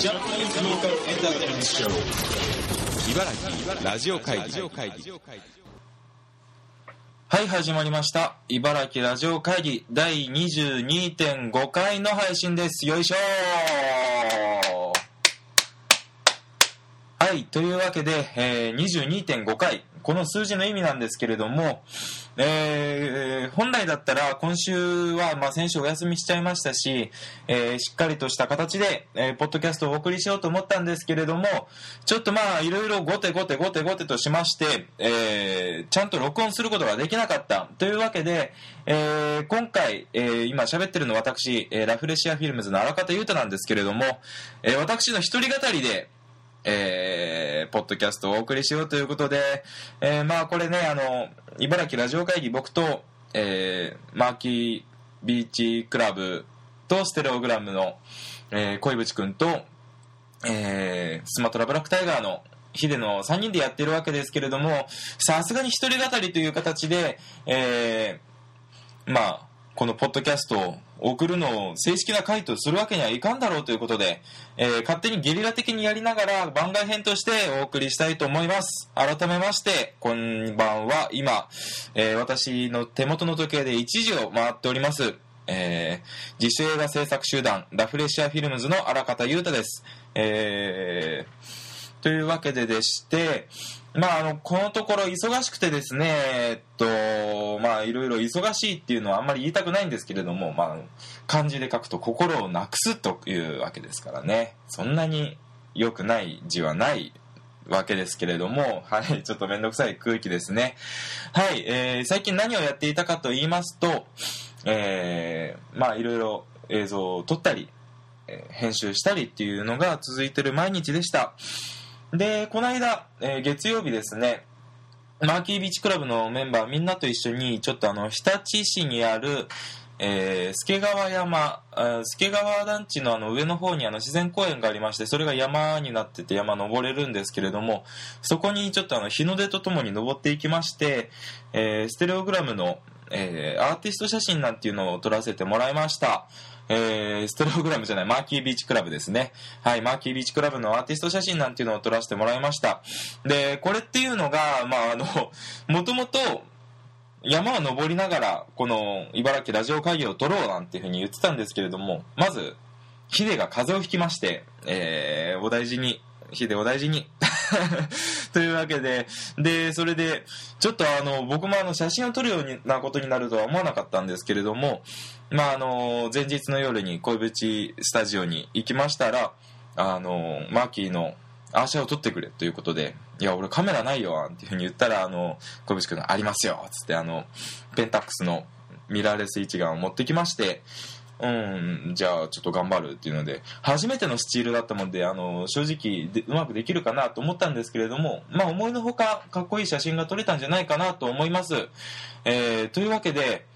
Japanese local entertainment show. 茨城ラジオ会議はい、始まりました。茨城ラジオ会議第22.5回の配信です。よいしょーはい、というわけで、えー22.5回。この数字の意味なんですけれども、えー本来だったら今週は、まあ、先週お休みしちゃいましたし、えーしっかりとした形で、えーポッドキャストをお送りしようと思ったんですけれども、ちょっとまあ、いろいろごてごてごてごてとしまして、えーちゃんと録音することができなかった。というわけで、えー今回、えー今喋ってるのは私、えーラフレシアフィルムズの荒方優太なんですけれども、えー私の一人語りで、えーポッドキャストをお送りしようということで、えーまあこれね、あの、茨城ラジオ会議僕と、えーマーキービーチクラブとステレオグラムの、えー小渕くんと、えースマトラブラックタイガーのヒデの3人でやってるわけですけれども、さすがに一人語りという形で、えーまあ、このポッドキャストを送るのを正式な回とするわけにはいかんだろうということで、えー勝手にゲリラ的にやりながら番外編としてお送りしたいと思います。改めまして、こんばんは。今、えー私の手元の時計で1時を回っております。えー自主映画制作集団ラフレシアフィルムズの荒方優太です。えーというわけででして、まあ、あの、このところ忙しくてですね、えっと、まあ、いろいろ忙しいっていうのはあんまり言いたくないんですけれども、まあ、漢字で書くと心をなくすというわけですからね、そんなに良くない字はないわけですけれども、はい、ちょっとめんどくさい空気ですね。はい、えー最近何をやっていたかと言いますと、えーまあ、いろいろ映像を撮ったり、えー編集したりっていうのが続いてる毎日でした。で、この間、えー月曜日ですね、マーキービーチクラブのメンバーみんなと一緒に、ちょっとあの、日立市にある、えー助川山、あー助川団地のあの上の方にあの自然公園がありまして、それが山になってて山登れるんですけれども、そこにちょっとあの日の出とともに登っていきまして、えーステレオグラムの、えーアーティスト写真なんていうのを撮らせてもらいました。えーステレオグラムじゃない、マーキービーチクラブですね。はい、マーキービーチクラブのアーティスト写真なんていうのを撮らせてもらいました。で、これっていうのが、まあ、あの、もともと、山を登りながら、この茨城ラジオ会議を撮ろうなんていうふうに言ってたんですけれども、まず、ヒデが風邪をひきまして、えーお大事に、ヒデお大事に。というわけで、で、それで、ちょっとあの、僕もあの、写真を撮るようなことになるとは思わなかったんですけれども、まああの、前日の夜に恋淵スタジオに行きましたら、あの、マーキーの、アーシャを撮ってくれということで、いや、俺カメラないよ、っていうふうに言ったら、あの、小渕君がありますよ、つって、あの、ペンタックスのミラーレス一眼を持ってきまして、うん、じゃあちょっと頑張るっていうので、初めてのスチールだったもんで、あの、正直でうまくできるかなと思ったんですけれども、まあ思いのほかかっこいい写真が撮れたんじゃないかなと思います。えー、というわけで、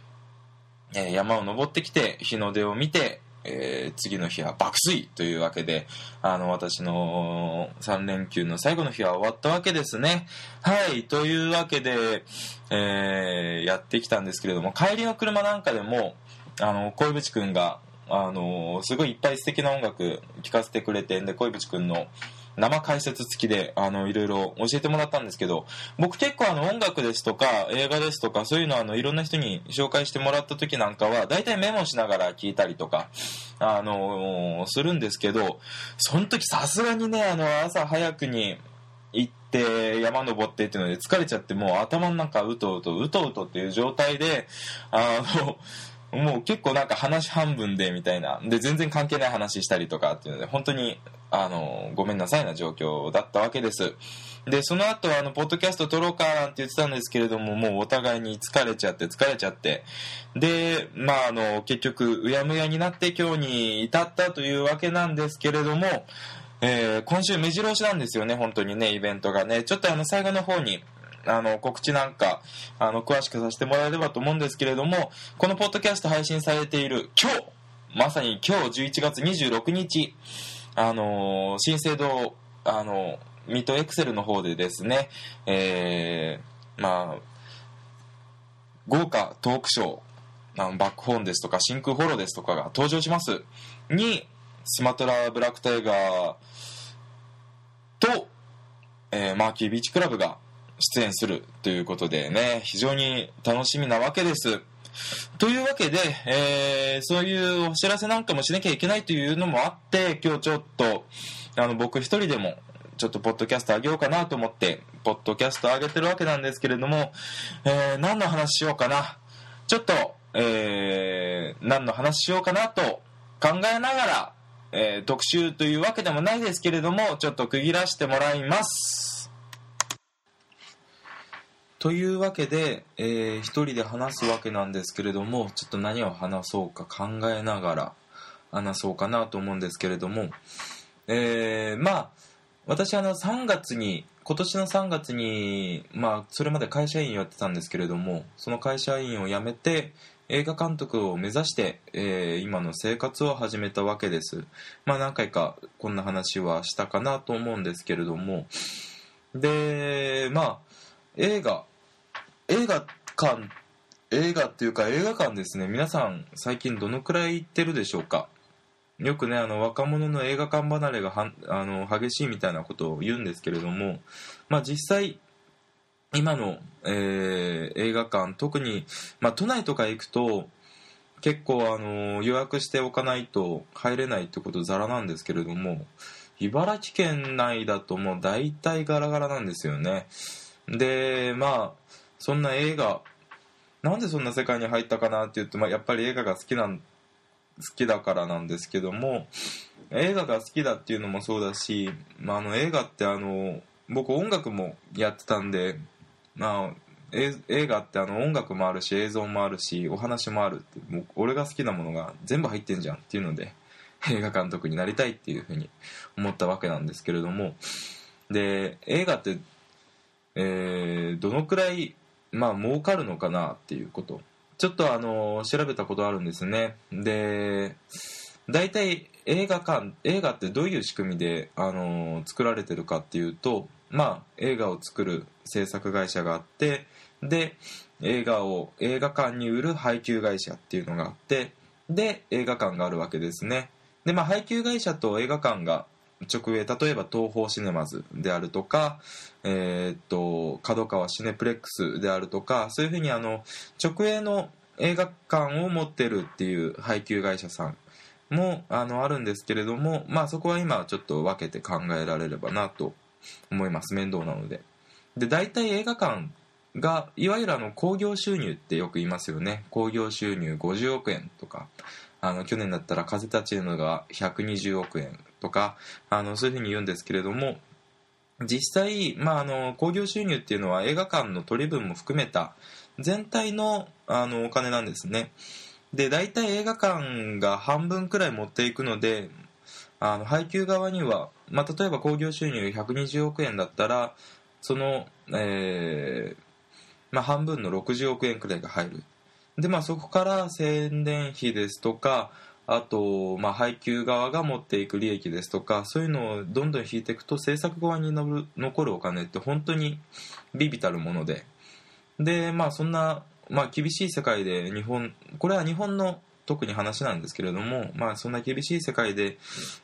え山を登ってきて、日の出を見て、えー次の日は爆睡というわけで、あの、私の3連休の最後の日は終わったわけですね。はい、というわけで、えーやってきたんですけれども、帰りの車なんかでも、あの、小渕くんが、あの、すごいいっぱい素敵な音楽聴かせてくれて、で、小渕くんの生解説付きで、あの、いろいろ教えてもらったんですけど、僕結構あの、音楽ですとか、映画ですとか、そういうのあの、いろんな人に紹介してもらった時なんかは、大体メモしながら聞いたりとか、あのするんですけど、その時さすがにね、あの、朝早くに行って、山登ってっていうので疲れちゃって、もう頭の中うとうと、うとうとっていう状態で、あの、もう結構なんか話半分でみたいな。で、全然関係ない話したりとかっていうので、本当に、あの、ごめんなさいな状況だったわけです。で、その後、あの、ポッドキャスト撮ろうかなんて言ってたんですけれども、もうお互いに疲れちゃって疲れちゃって。で、まあ、あの、結局、うやむやになって今日に至ったというわけなんですけれども、えー今週目白押しなんですよね、本当にね、イベントがね。ちょっとあの、最後の方に、あの、告知なんか、あの、詳しくさせてもらえればと思うんですけれども、このポッドキャスト配信されている今日、まさに今日11月26日、あの新生堂、あのミートエクセルの方でですね、えーまあ、豪華トークショー、バックホーンですとか真空ホロですとかが登場します。にスマトラ・ブラック・タイガーと、えーマーキービーチクラブが出演するということでね、非常に楽しみなわけです。というわけで、えーそういうお知らせなんかもしなきゃいけないというのもあって、今日ちょっと、あの、僕一人でも、ちょっとポッドキャストあげようかなと思って、ポッドキャストあげてるわけなんですけれども、えー何の話しようかな。ちょっと、えー何の話しようかなと考えながら、えー特集というわけでもないですけれども、ちょっと区切らせてもらいます。というわけで、えー一人で話すわけなんですけれども、ちょっと何を話そうか考えながら話そうかなと思うんですけれども、えーまあ、私あの3月に、今年の3月に、まあ、それまで会社員をやってたんですけれども、その会社員を辞めて、映画監督を目指して、えー今の生活を始めたわけです。まあ何回かこんな話はしたかなと思うんですけれども、で、まあ、映画、映画館、映画っていうか映画館ですね、皆さん最近どのくらい行ってるでしょうか？よくね、あの、若者の映画館離れがはあの激しいみたいなことを言うんですけれども、まあ実際、今の、えー映画館、特に、まあ都内とか行くと、結構あの予約しておかないと入れないってことざらなんですけれども茨城県内だともう大体ガラガラなんですよね。でまあそんな映画なんでそんな世界に入ったかなって言うと、まあ、やっぱり映画が好きなん好きだからなんですけども映画が好きだっていうのもそうだし、まあ、あの映画ってあの僕音楽もやってたんでまあ映画ってあの音楽もあるし映像もあるしお話もあるってもう俺が好きなものが全部入ってんじゃんっていうので映画監督になりたいっていうふうに思ったわけなんですけれどもで映画って、えーどのくらいまあ儲かるのかなっていうこと。ちょっとあの調べたことあるんですね。で大体映画館映画ってどういう仕組みであの作られてるかっていうとまあ映画を作る制作会社があってで映画を映画館に売る配給会社っていうのがあってで映画館があるわけですね。でまあ配給会社と映画館が直営例えば東宝シネマズであるとかえーっと角川シネプレックスであるとかそういうふうにあの直営の映画館を持ってるっていう配給会社さんもあのあるんですけれどもまあそこは今ちょっと分けて考えられればなと思います。面倒なので。で大体映画館がいわゆるあの興行収入ってよく言いますよね。興行収入50億円とかあの去年だったら風立ちぬが120億円とかあのそういうふうに言うんですけれども実際、まあ、あの興行収入っていうのは映画館の取り分も含めた全体のあのお金なんですね。で大体映画館が半分くらい持っていくのであの配給側には、まあ、例えば興行収入120億円だったらその、えーまあ、半分の60億円くらいが入る。で、まあ、そこから宣伝費ですとかあと、まあ、配給側が持っていく利益ですとかそういうのをどんどん引いていくと制作側にのる残るお金って本当にビビたるもので。でまあそんな、まあ、厳しい世界で日本これは日本の特に話なんですけれども、まあ、そんな厳しい世界で、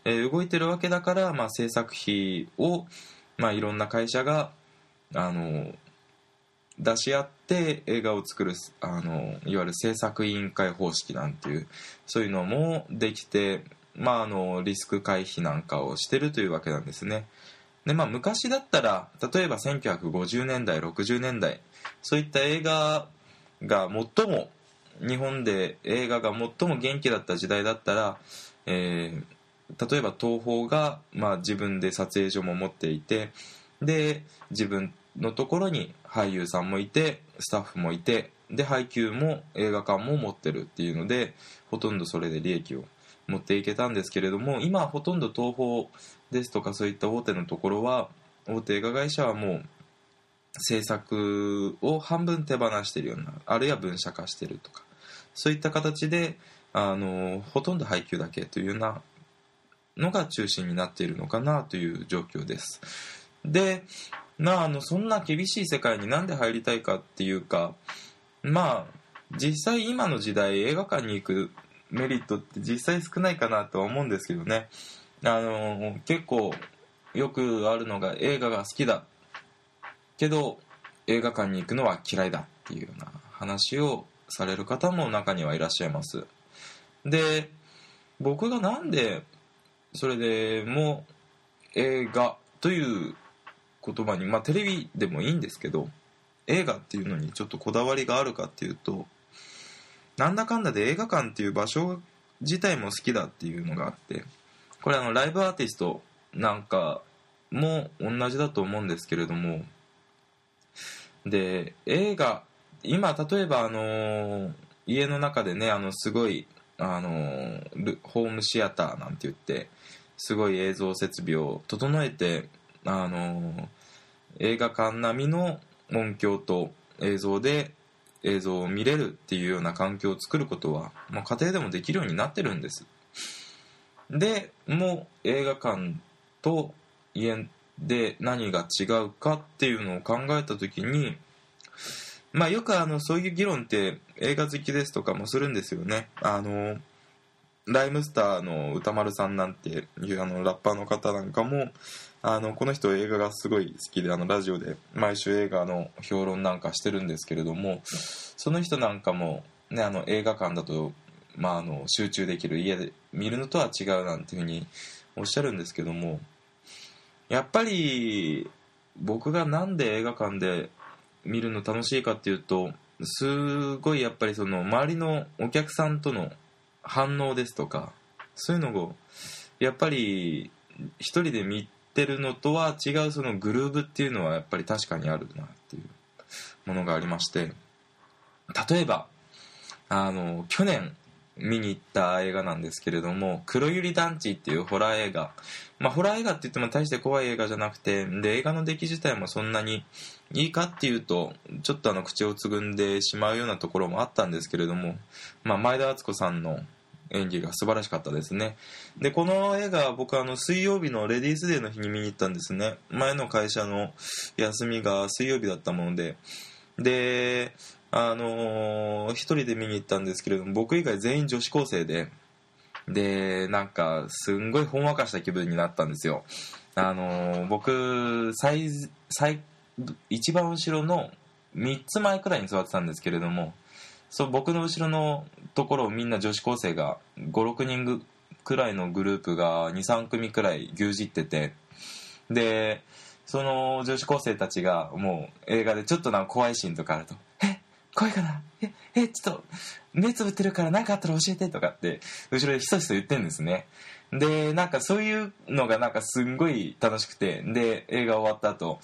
えー動いてるわけだから、まあ、制作費を、まあ、いろんな会社があの出し合って映画を作るあのいわゆる制作委員会方式なんていうそういうのもできて、まあ、あのリスク回避なんかをしてるというわけなんですね。で、まあ、昔だったら例えば1950年代60年代そういった映画が最も日本で映画が最も元気だった時代だったら、えー例えば東宝が、まあ、自分で撮影所も持っていてで自分のところに俳優さんもいてスタッフもいてで配給も映画館も持ってるっていうのでほとんどそれで利益を持っていけたんですけれども今ほとんど東宝ですとかそういった大手のところは大手映画会社はもう制作を半分手放してるようなあるいは分社化してるとかそういった形であのほとんど配給だけというようなのが中心になっているのかなという状況です。で、まあ、あのそんな厳しい世界になんで入りたいかっていうかまあ実際今の時代映画館に行くメリットって実際少ないかなとは思うんですけどね。あの結構よくあるのが映画が好きだ。けど映画館に行くのは嫌いだっていうような話をされる方も中にはいらっしゃいます。で僕がなんでそれでも映画という言葉にまあテレビでもいいんですけど映画っていうのにちょっとこだわりがあるかっていうとなんだかんだで映画館っていう場所自体も好きだっていうのがあってこれあのライブアーティストなんかも同じだと思うんですけれどもで映画今例えばあの家の中でねあのすごいあのホームシアターなんて言ってすごい映像設備を整えてあの映画館並みの音響と映像で映像を見れるっていうような環境を作ることは、まあ、家庭でもできるようになってるんです。でもう映画館と家で何が違うかっていうのを考えた時にまあよくあのそういう議論って映画好きですとかもするんですよね。あのライムスターの歌丸さんなんていうあのラッパーの方なんかもあのこの人映画がすごい好きであのラジオで毎週映画の評論なんかしてるんですけれどもその人なんかも、ね、あの映画館だと、まあ、あの集中できる家で見るのとは違うなんていうふうにおっしゃるんですけどもやっぱり僕がなんで映画館で見るの楽しいかっていうとすごいやっぱりその周りのお客さんとの反応ですとかそういうのをやっぱり一人で見てるのとは違うそのグルーブっていうのはやっぱり確かにあるなっていうものがありまして例えばあの去年見に行った映画なんですけれども「黒百合団地」っていうホラー映画。まあホラー映画って言っても大して怖い映画じゃなくてで映画の出来自体もそんなにいいかっていうとちょっとあの口をつぐんでしまうようなところもあったんですけれども、まあ、前田敦子さんの演技が素晴らしかったですね。でこの映画僕あの水曜日のレディースデーの日に見に行ったんですね。前の会社の休みが水曜日だったもので。であのー、一人で見に行ったんですけれども僕以外全員女子高生で。でなんかすんごいほんわかした気分になったんですよ。あのー、僕最最一番後ろの3つ前くらいに座ってたんですけれどもそう僕の後ろのところをみんな女子高生が56人くらいのグループが23組くらい牛耳ってて。でその女子高生たちがもう映画でちょっとなんか怖いシーンとかあると「怖いかなええちょっと目つぶってるから何かあったら教えて」とかって後ろでひそひそ言ってんですね。でなんかそういうのがなんかすんごい楽しくてで映画終わった後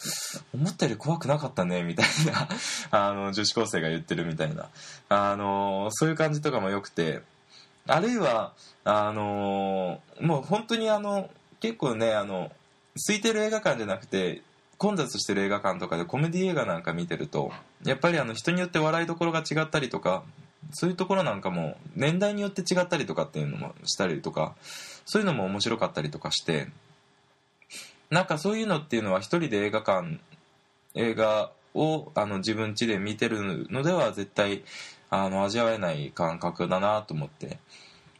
思ったより怖くなかったねみたいな。あの女子高生が言ってるみたいな。あのそういう感じとかもよくて。あるいはあのもう本当にあの結構ねあの空いてる映画館じゃなくて混雑してる映画館とかでコメディ映画なんか見てるとやっぱりあの人によって笑いどころが違ったりとかそういうところなんかも年代によって違ったりとかっていうのもしたりとかそういうのも面白かったりとかしてなんかそういうのっていうのは一人で映画館映画をあの自分家で見てるのでは絶対あの味わえない感覚だなと思って。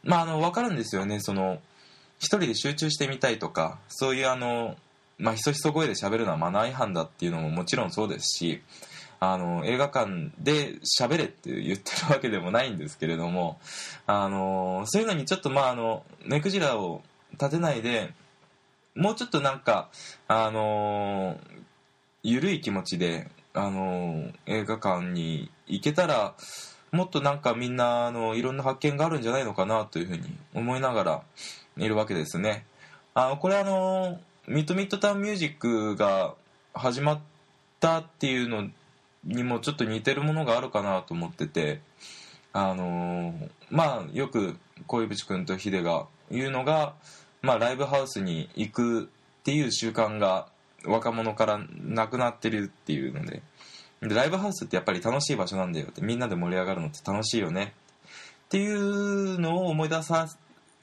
まああの分かるんですよね。その一人で集中してみたいとかそういうあのまあひそひそ声で喋るのはマナー違反だっていうのももちろんそうですしあの映画館で喋れって言ってるわけでもないんですけれどもあのそういうのにちょっとまああの目くじらを立てないでもうちょっとなんかあの緩い気持ちであの映画館に行けたらもっとなんかみんなあのいろんな発見があるんじゃないのかなというふうに思いながらいるわけですね。あのこれあのミッドミッドタウンミュージックが始まったっていうのにもちょっと似てるものがあるかなと思っててあのー、まあよく小渕君とヒデが言うのが、まあ、ライブハウスに行くっていう習慣が若者からなくなってるっていうのででライブハウスってやっぱり楽しい場所なんだよってみんなで盛り上がるのって楽しいよねっていうのを思い出さ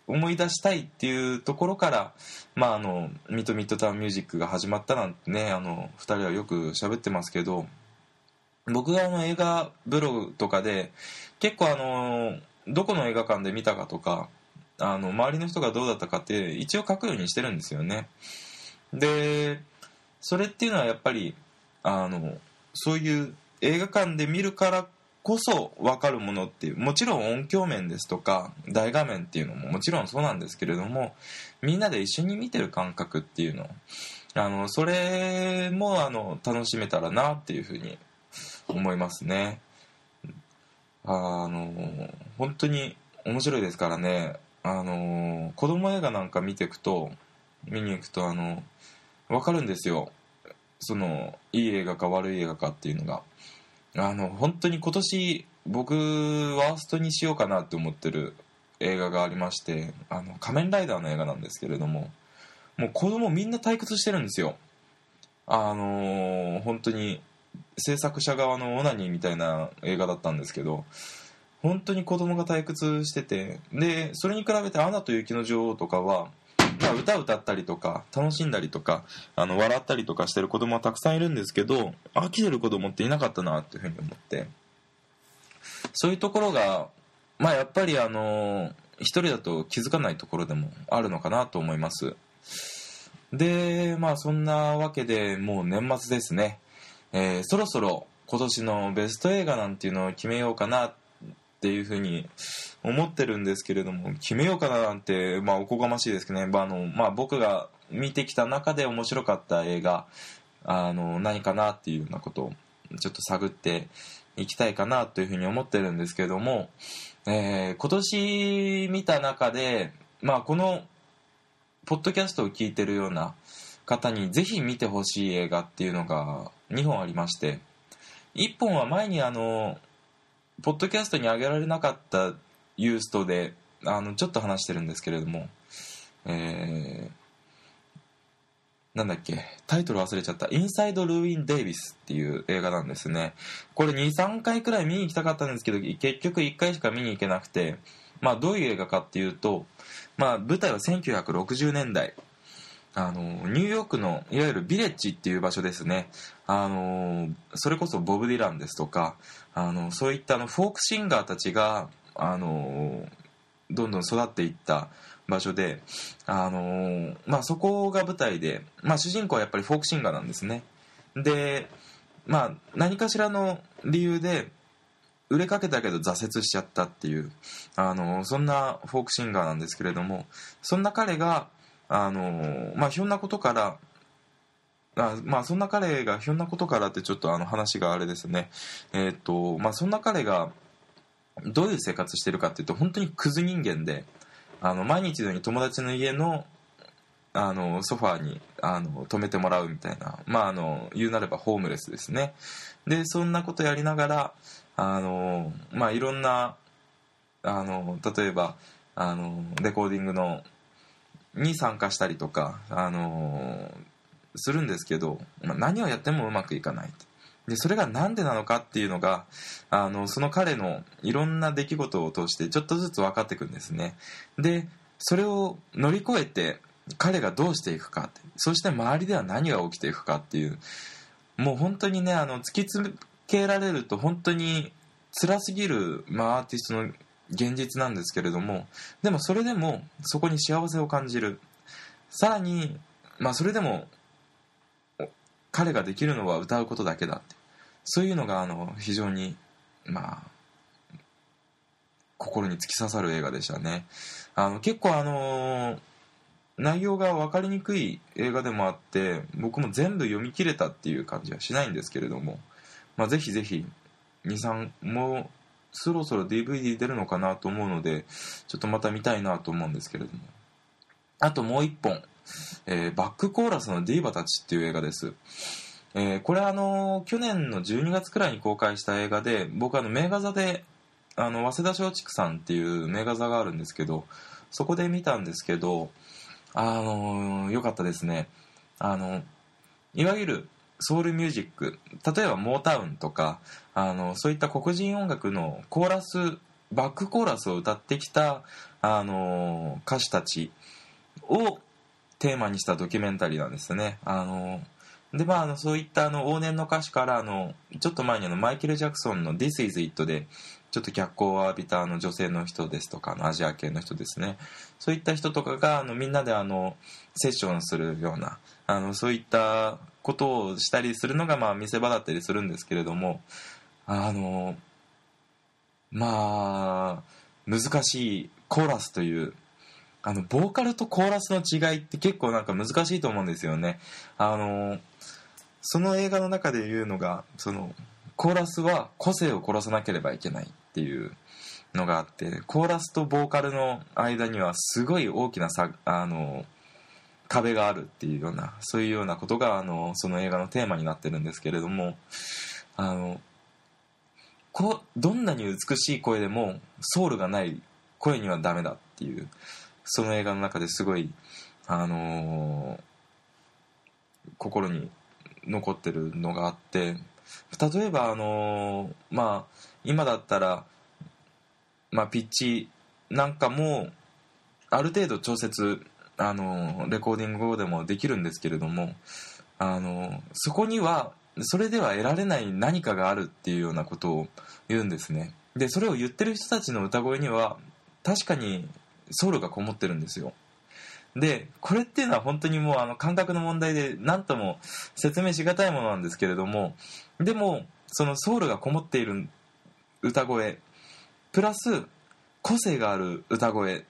思い出したいっていうところから、まあ、あのミッドミッドタウンミュージックが始まったなんてねあの2人はよく喋ってますけど僕が映画ブログとかで結構あのどこの映画館で見たかとかあの周りの人がどうだったかって一応書くようにしてるんですよね。でそれっていうのはやっぱりあのそういう映画館で見るからこそ分かるものっていうもちろん音響面ですとか大画面っていうのももちろんそうなんですけれどもみんなで一緒に見てる感覚っていうのあのそれもあの楽しめたらなっていうふうに思いますね。あの本当に面白いですからね。あの子供映画なんか見ていくと見に行くとあの分かるんですよ。そのいい映画か悪い映画かっていうのが。あの本当に今年僕ワーストにしようかなって思ってる映画がありましてあの仮面ライダーの映画なんですけれどももう子供みんな退屈してるんですよ。あの本当に制作者側のオナニーみたいな映画だったんですけど本当に子供が退屈しててでそれに比べて「アナと雪の女王」とかは、まあ、歌歌ったりとか楽しんだりとかあの笑ったりとかしてる子供はたくさんいるんですけど飽きてる子供っていなかったなっていうふうに思って。そういうところがまあやっぱりあの一人だと気づかないところでもあるのかなと思います。でまあそんなわけでもう年末ですね、えーそろそろ今年のベスト映画なんていうのを決めようかなっっていうふうに思ってるんですけれども決めようかななんて、まあ、おこがましいですけどね、まああのまあ、僕が見てきた中で面白かった映画あの何かなっていうようなことをちょっと探っていきたいかなというふうに思ってるんですけれども、えー今年見た中で、まあ、このポッドキャストを聞いてるような方にぜひ見てほしい映画っていうのが2本ありまして1本は前にあのポッドキャストに上げられなかったユーストであのちょっと話してるんですけれどもえーなんだっけタイトル忘れちゃった「インサイド・ルーイン・デイビス」っていう映画なんですね。これ23回くらい見に行きたかったんですけど結局1回しか見に行けなくてまあどういう映画かっていうとまあ舞台は1960年代。あのニューヨークのいわゆるビレッジっていう場所ですね。あのそれこそボブ・ディランですとかあのそういったあのフォークシンガーたちがあのどんどん育っていった場所で、あのまあ、そこが舞台で、まあ、主人公はやっぱりフォークシンガーなんですね。で、まあ、何かしらの理由で売れかけたけど挫折しちゃったっていうあのそんなフォークシンガーなんですけれどもそんな彼があの、まあ、ひょんなことからあまあそんな彼がひょんなことからってちょっとあの話があれですね。えーとまあそんな彼がどういう生活してるかっていうと本当にクズ人間であの毎日のように友達の家のあのソファーにあの泊めてもらうみたいなまああの言うなればホームレスですね。でそんなことやりながらあのまあいろんなあの例えばあのレコーディングのに参加したりとかあのするんですけど、まあ、何をやってもうまくいかない。でそれが何でなのかっていうのがあのその彼のいろんな出来事を通してちょっとずつ分かっていくんですね。でそれを乗り越えて彼がどうしていくか。ってそして周りでは何が起きていくかっていうもう本当にねあの突きつけられると本当に辛すぎる、まあ、アーティストの現実なんですけれどもでもそれでもそこに幸せを感じる。さらに、まあ、それでも彼ができるのは歌うことだけだって。そういうのがあの非常にまあ心に突き刺さる映画でしたね。あの結構あの内容が分かりにくい映画でもあって僕も全部読み切れたっていう感じはしないんですけれども、まあ、ぜひぜひ23もうそろそろ DVD 出るのかなと思うのでちょっとまた見たいなと思うんですけれども。あともう一本、えーバックコーラスのディーバたちっていう映画です。えーこれあの去年の12月くらいに公開した映画で僕あの名画座であの早稲田松竹さんっていう名画座があるんですけどそこで見たんですけどあの良かったですね。あのいわゆるソウルミュージック例えばモータウンとかあのそういった黒人音楽のコーラスバックコーラスを歌ってきたあの歌手たちをテーマにしたドキュメンタリーなんですね。あのでまあ、あのそういったあの往年の歌手からあのちょっと前にあのマイケル・ジャクソンの「This Is It で」ちょっと脚光を浴びたあの女性の人ですとかのアジア系の人ですね。そういった人とかがあのみんなであのセッションするようなあのそういったことをしたりするのがまあ見せ場だったりするんですけれどもあのまあ難しいコーラスというあのボーカルとコーラスの違いって結構なんか難しいと思うんですよね。あのその映画の中で言うのがそのコーラスは個性を殺さなければいけないっていうのがあってコーラスとボーカルの間にはすごい大きな差あの壁があるっていうようなそういうようなことがあのその映画のテーマになってるんですけれどもあのこどんなに美しい声でもソウルがない声にはダメだっていう。その映画の中ですごいあのー心に残ってるのがあって例えばあのーまあ今だったら、まあ、ピッチなんかもある程度調節あのーレコーディング後でもできるんですけれどもあのーそこにはそれでは得られない何かがあるっていうようなことを言うんですね。でそれを言ってる人たちの歌声には確かにソウルがこもってるんですよ。でこれっていうのは本当にもうあの感覚の問題で何とも説明しがたいものなんですけれどもでもそのソウルがこもっている歌声プラス個性がある歌声っ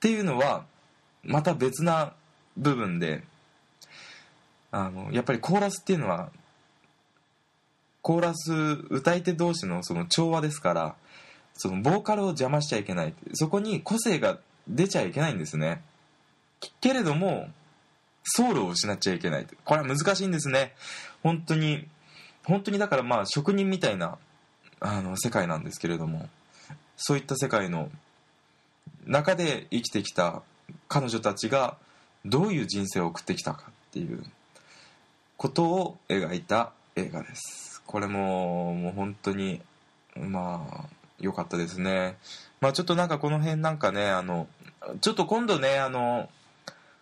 ていうのはまた別な部分であのやっぱりコーラスっていうのはコーラス歌い手同士のその調和ですからそのボーカルを邪魔しちゃいけないそこに個性が出ちゃいけないんですね。けれどもソウルを失っちゃいけないこれは難しいんですね。本当に本当にだからまあ職人みたいなあの世界なんですけれどもそういった世界の中で生きてきた彼女たちがどういう人生を送ってきたかっていうことを描いた映画です。これももう本当にまあ良かったですね。まあちょっとなんかこの辺なんかねあのちょっと今度ねあの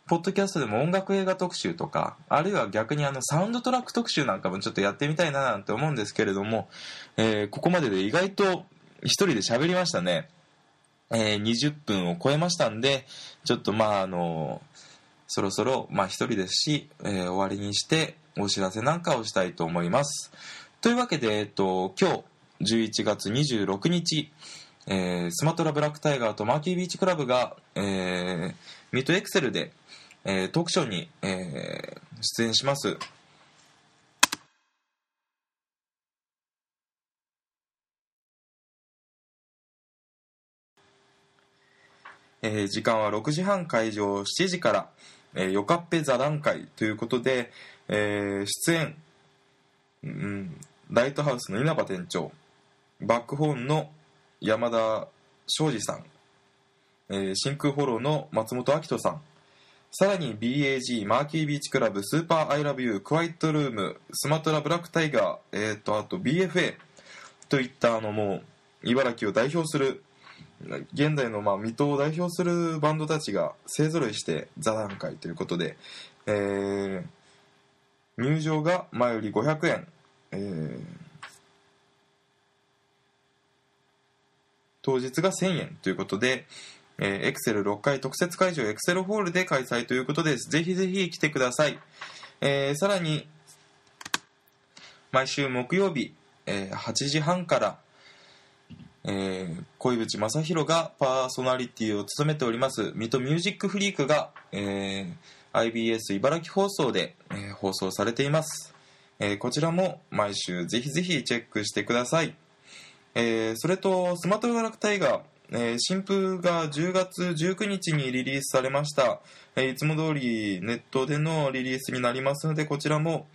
ポッドキャストでも音楽映画特集とかあるいは逆にあのサウンドトラック特集なんかもちょっとやってみたいななんて思うんですけれども、えーここまでで意外と一人で喋りましたね、えー20分を超えましたんでちょっとまああのそろそろまあ一人ですし、えー終わりにしてお知らせなんかをしたいと思います。というわけで、えっと、今日11月26日えースマトラブラックタイガーとマーキービーチクラブが、えーミッドエクセルで、えートークショーに、えー出演します。えー時間は6時半会場7時から、えー、よかっぺ座談会ということで、えー出演、うん、ライトハウスの稲葉店長バックホーンの山田庄司さん、えー真空フォローの松本明人さん。さらに BAG マーキービーチクラブスーパーアイラブユークワイトルームスマトラブラックタイガー、えー、とあと BFA といったあのもう茨城を代表する現代のまあ水戸を代表するバンドたちが勢ぞろいして座談会ということで、えー入場が前より500円、えー当日が1000円ということで、えー、エクセル6回特設会場エクセルホールで開催ということです。ぜひぜひ来てください。えーさらに、毎週木曜日、えー8時半から、えー小渕正宏がパーソナリティを務めております水戸ミュージックフリークが、えー IBS 茨城放送で、えー放送されています、えーこちらも毎週ぜひぜひチェックしてください、えーそれとスマートガラクタイガーえー新風が10月19日にリリースされました、えーいつも通りネットでのリリースになりますのでこちらも、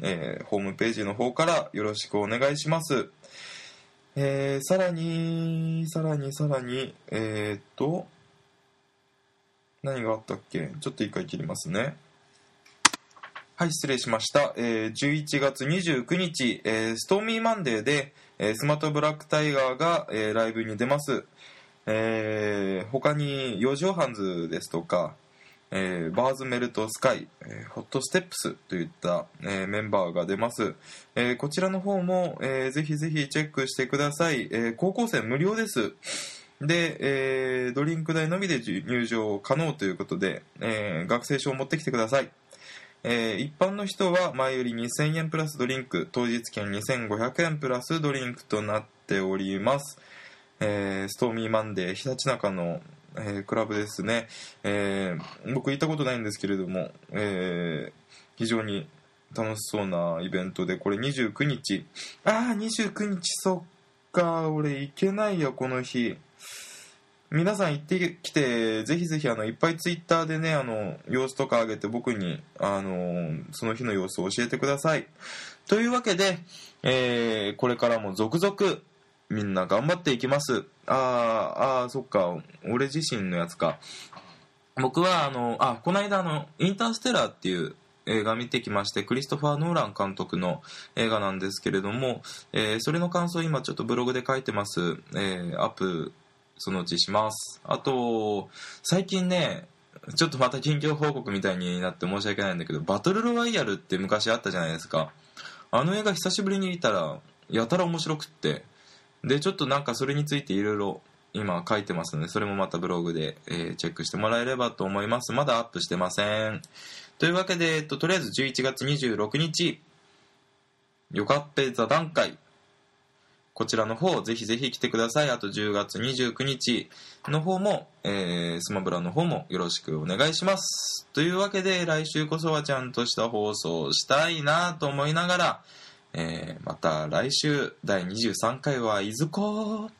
えーホームページの方からよろしくお願いしますえーさらに、さらに、さらに、えーっと、何があったっけ？ちょっと一回切りますね。はい、失礼しました。えー11月29日、えーストーミーマンデーで、えスマートブラックタイガーが、えライブに出ます。えー他に、四畳半ズですとか、えーバーズメルトスカイ、えーホットステップスといった、えーメンバーが出ます、えこちらの方も、えーぜひぜひチェックしてください、え高校生無料です。で、えドリンク代のみで入場可能ということで、え学生証を持ってきてください。えー一般の人は前より2000円プラスドリンク当日券2500円プラスドリンクとなっております、えーストーミーマンデーひたちなかの、えークラブですね、え僕行ったことないんですけれども、え非常に楽しそうなイベントでこれ29日。ああ29日そっか。俺行けないよこの日。皆さん行ってきてぜひぜひあのいっぱいツイッターでねあの様子とか上げて僕にあのその日の様子を教えてください。というわけで、えーこれからも続々みんな頑張っていきます。あーあーそっか俺自身のやつか。僕はあのあこの間あの「インターステラー」っていう映画見てきましてクリストファー・ノーラン監督の映画なんですけれども、えーそれの感想今ちょっとブログで書いてます、えーアップそのうちします。あと最近ねちょっとまた近況報告みたいになって申し訳ないんだけどバトルロワイヤルって昔あったじゃないですか。あの映画久しぶりに見たらやたら面白くって。でちょっとなんかそれについていろいろ今書いてますのでそれもまたブログで、えーチェックしてもらえればと思います。まだアップしてません。というわけで、えっと、とりあえず11月26日よかっぺ座談会。こちらの方ぜひぜひ来てください。あと10月29日の方も、えースマブラの方もよろしくお願いします。というわけで来週こそはちゃんとした放送をしたいなと思いながら、えーまた来週第23回はいずこー